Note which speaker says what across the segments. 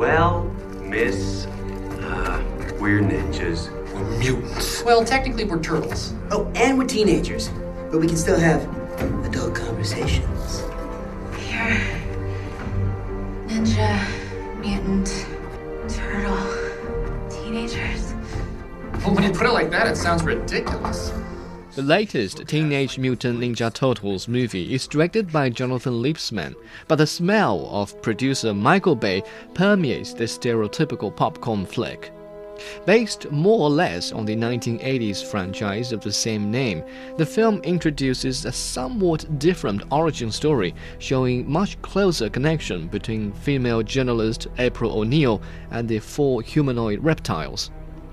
Speaker 1: Well, Miss, uh, we're ninjas.
Speaker 2: We're mutants.
Speaker 3: Well, technically, we're turtles.
Speaker 4: Oh, and we're teenagers, but we can still have adult conversations.
Speaker 5: You're ninja, mutant, turtle, teenagers.
Speaker 3: Well, when you put it like that, it sounds ridiculous.
Speaker 6: The latest Teenage Mutant Ninja Turtles movie is directed by Jonathan Liebesman, but the smell of producer Michael Bay permeates the stereotypical popcorn flick. Based more or less on the 1980s franchise of the same name, the film introduces a somewhat different origin story, showing much closer connection between female journalist April O'Neil and the four humanoid reptiles.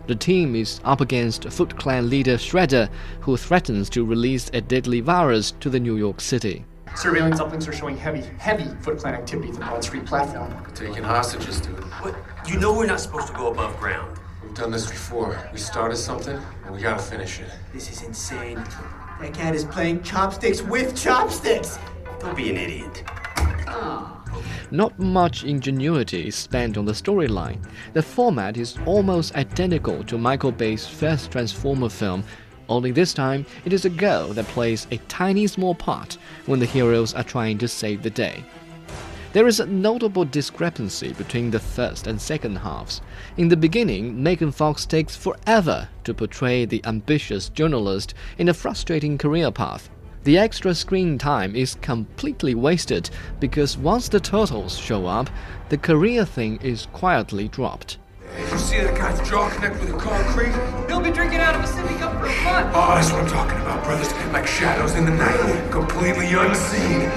Speaker 6: The team is up against Foot Clan leader Shredder, who threatens to release a deadly virus to the New York City.
Speaker 3: Surveillance uplinks are showing heavy, heavy Foot Clan activity at the Broad Street platform.
Speaker 2: We're taking hostages, dude.
Speaker 1: But you know we're not supposed to go above ground.
Speaker 2: We've done this before. We started something, and we gotta finish it.
Speaker 4: This is insane. That cat is playing chopsticks with chopsticks.
Speaker 1: Don't be an idiot. Ah.
Speaker 6: Not much ingenuity is spent on the storyline. The format is almost identical to Michael Bay's first Transformer film, only this time it is a girl that plays a tiny small part when the heroes are trying to save the day. There is a notable discrepancy between the first and second halves. In the beginning, Megan Fox takes forever to portray the ambitious journalist in a frustrating career path. The extra screen time is completely wasted because once the turtles show up, the career thing is quietly dropped.
Speaker 2: Did you see that guy's jaw connect with the concrete?
Speaker 3: He'll be drinking out of a sippy cup for a month.
Speaker 2: Oh, that's what I'm talking about, brothers. Like shadows in the night, completely unseen.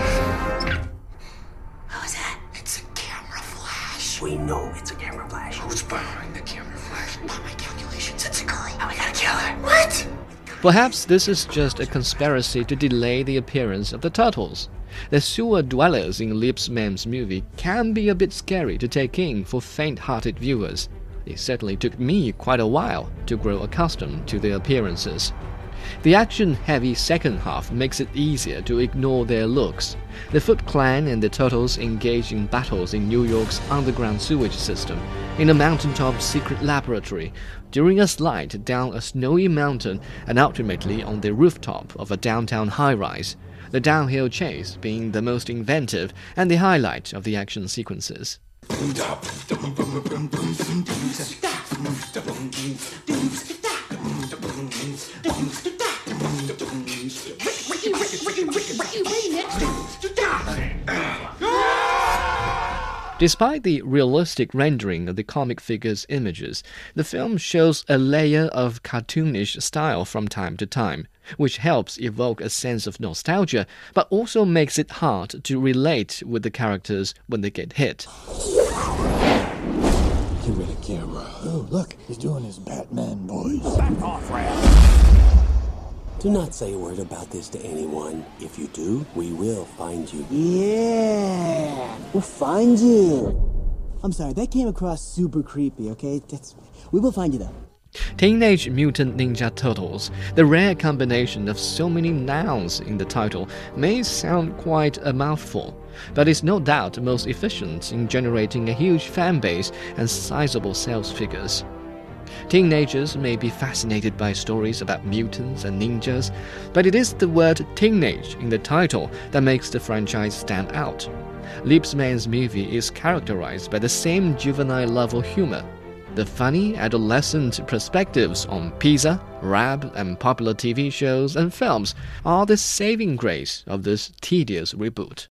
Speaker 4: What was that?
Speaker 2: It's a camera flash.
Speaker 1: We know it's a camera flash.
Speaker 2: Who's behind the camera flash?
Speaker 4: By my calculations, it's a girl. And we gotta kill her. What?
Speaker 6: Perhaps this is just a conspiracy to delay the appearance of the turtles. The sewer dwellers in Liebesman's movie can be a bit scary to take in for faint-hearted viewers. It certainly took me quite a while to grow accustomed to their appearances. The action-heavy second half makes it easier to ignore their looks. The Foot Clan and the Turtles engage in battles in New York's underground sewage system, in a mountaintop secret laboratory, during a slide down a snowy mountain, and ultimately on the rooftop of a downtown high-rise. The downhill chase being the most inventive and the highlight of the action sequences. Despite the realistic rendering of the comic figures' images, the film shows a layer of cartoonish style from time to time, which helps evoke a sense of nostalgia, but also makes it hard to relate with the characters when they get hit.
Speaker 7: Get rid of camera. Oh, look, he's doing his Batman voice.
Speaker 1: Do not say a word about this to anyone. If you do, we will find you.
Speaker 8: Yeah, we'll find you. I'm sorry, that came across super creepy, okay? That's, we will find you though.
Speaker 6: Teenage Mutant Ninja Turtles, the rare combination of so many nouns in the title, may sound quite a mouthful, but is no doubt most efficient in generating a huge fan base and sizable sales figures. Teenagers may be fascinated by stories about mutants and ninjas, but it is the word teenage in the title that makes the franchise stand out. Liebesman's movie is characterized by the same juvenile level humor. The funny adolescent perspectives on pizza, rap, and popular TV shows and films are the saving grace of this tedious reboot.